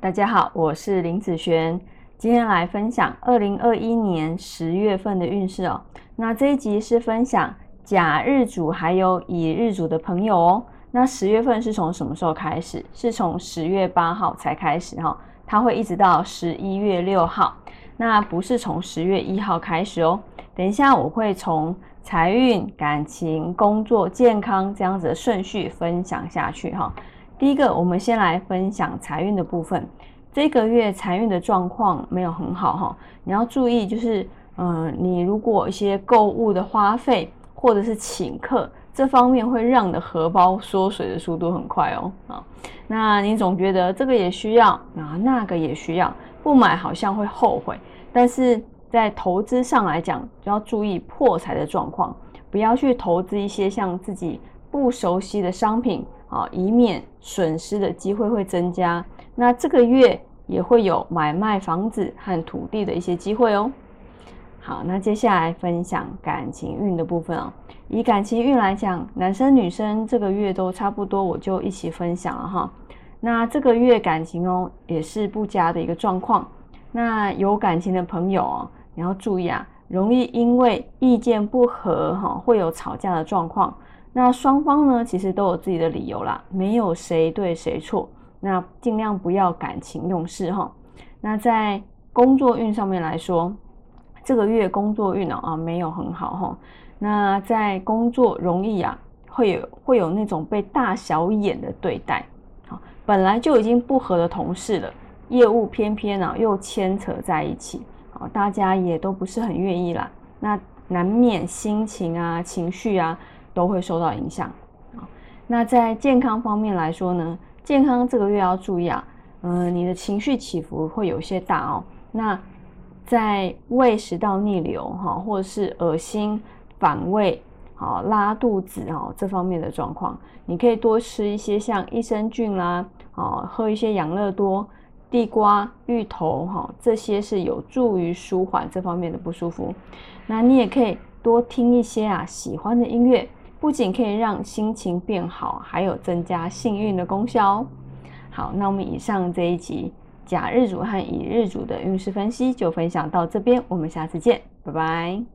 大家好，我是林子璇，今天来分享二零二一年十月份的运势哦。那这一集是分享甲日主还有乙日主的朋友哦。那十月份是从什么时候开始？是从十月八号才开始哈，它会一直到十一月六号。那不是从十月一号开始哦。等一下我会从财运、感情、工作、健康这样子的顺序分享下去哈。第一个，我们先来分享财运的部分。这个月财运的状况没有很好哈，你要注意，就是嗯，你如果一些购物的花费或者是请客这方面，会让你的荷包缩水的速度很快哦啊。那你总觉得这个也需要，啊那个也需要，不买好像会后悔。但是在投资上来讲，就要注意破财的状况，不要去投资一些像自己不熟悉的商品。啊，以免损失的机会会增加。那这个月也会有买卖房子和土地的一些机会哦。好，那接下来分享感情运的部分啊。以感情运来讲，男生女生这个月都差不多，我就一起分享了哈。那这个月感情哦，也是不佳的一个状况。那有感情的朋友哦，你要注意啊，容易因为意见不合哈，会有吵架的状况。那双方呢，其实都有自己的理由啦，没有谁对谁错。那尽量不要感情用事哈。那在工作运上面来说，这个月工作运呢啊没有很好哈。那在工作容易啊，会有会有那种被大小眼的对待。本来就已经不和的同事了，业务偏偏呢又牵扯在一起，啊，大家也都不是很愿意啦。那难免心情啊、情绪啊。都会受到影响啊。那在健康方面来说呢，健康这个月要注意啊，嗯，你的情绪起伏会有些大哦。那在胃食道逆流哈，或者是恶心、反胃、好拉肚子哦这方面的状况，你可以多吃一些像益生菌啦，哦，喝一些养乐多、地瓜、芋头哈，这些是有助于舒缓这方面的不舒服。那你也可以多听一些啊喜欢的音乐。不仅可以让心情变好，还有增加幸运的功效哦。好，那我们以上这一集甲日主和乙日主的运势分析就分享到这边，我们下次见，拜拜。